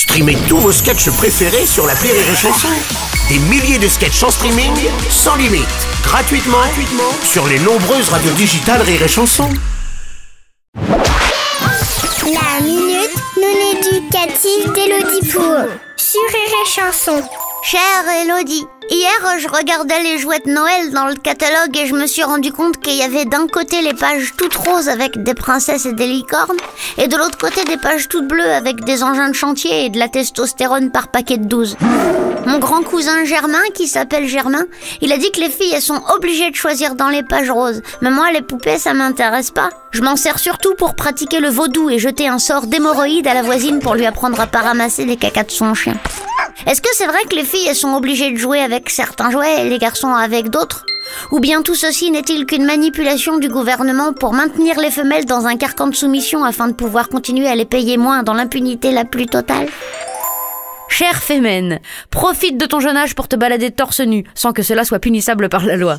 Streamez tous vos sketchs préférés sur la Rire et Chanson. Des milliers de sketchs en streaming, sans limite, gratuitement, sur les nombreuses radios digitales Rire et Chanson. La minute non éducative d'Elodie Pour sur Rire Chanson. Chère Elodie, hier je regardais les jouets de Noël dans le catalogue et je me suis rendu compte qu'il y avait d'un côté les pages toutes roses avec des princesses et des licornes et de l'autre côté des pages toutes bleues avec des engins de chantier et de la testostérone par paquet de 12. Mon grand cousin Germain, qui s'appelle Germain, il a dit que les filles elles sont obligées de choisir dans les pages roses. Mais moi les poupées ça m'intéresse pas. Je m'en sers surtout pour pratiquer le vaudou et jeter un sort d'hémorroïde à la voisine pour lui apprendre à pas ramasser les cacas de son chien. Est-ce que c'est vrai que les filles sont obligées de jouer avec certains jouets et les garçons avec d'autres? Ou bien tout ceci n'est-il qu'une manipulation du gouvernement pour maintenir les femelles dans un carcan de soumission afin de pouvoir continuer à les payer moins dans l'impunité la plus totale? Chère Fémène, profite de ton jeune âge pour te balader torse nu, sans que cela soit punissable par la loi.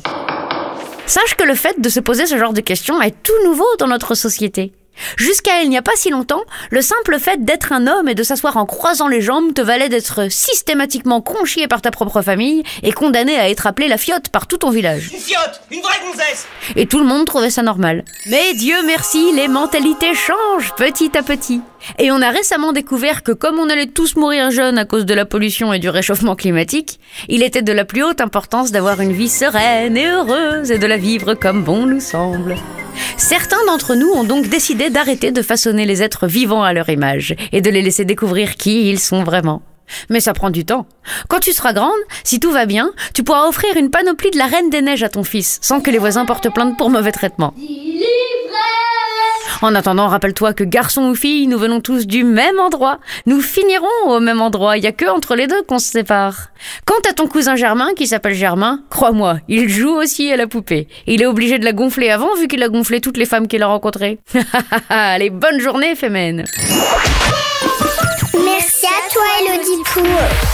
Sache que le fait de se poser ce genre de questions est tout nouveau dans notre société. Jusqu'à il n'y a pas si longtemps, le simple fait d'être un homme et de s'asseoir en croisant les jambes te valait d'être systématiquement conchié par ta propre famille et condamné à être appelé la fiotte par tout ton village. Une fiotte Une vraie gonzesse Et tout le monde trouvait ça normal. Mais Dieu merci, les mentalités changent petit à petit. Et on a récemment découvert que comme on allait tous mourir jeunes à cause de la pollution et du réchauffement climatique, il était de la plus haute importance d'avoir une vie sereine et heureuse et de la vivre comme bon nous semble. Certains d'entre nous ont donc décidé d'arrêter de façonner les êtres vivants à leur image et de les laisser découvrir qui ils sont vraiment. Mais ça prend du temps. Quand tu seras grande, si tout va bien, tu pourras offrir une panoplie de la Reine des Neiges à ton fils, sans que les voisins portent plainte pour mauvais traitement. En attendant, rappelle-toi que garçon ou fille, nous venons tous du même endroit. Nous finirons au même endroit. Il n'y a que entre les deux qu'on se sépare. Quant à ton cousin Germain, qui s'appelle Germain, crois-moi, il joue aussi à la poupée. Il est obligé de la gonfler avant, vu qu'il a gonflé toutes les femmes qu'il a rencontrées. Allez, bonne journée, Fémène. Merci à toi, Elodie chanson.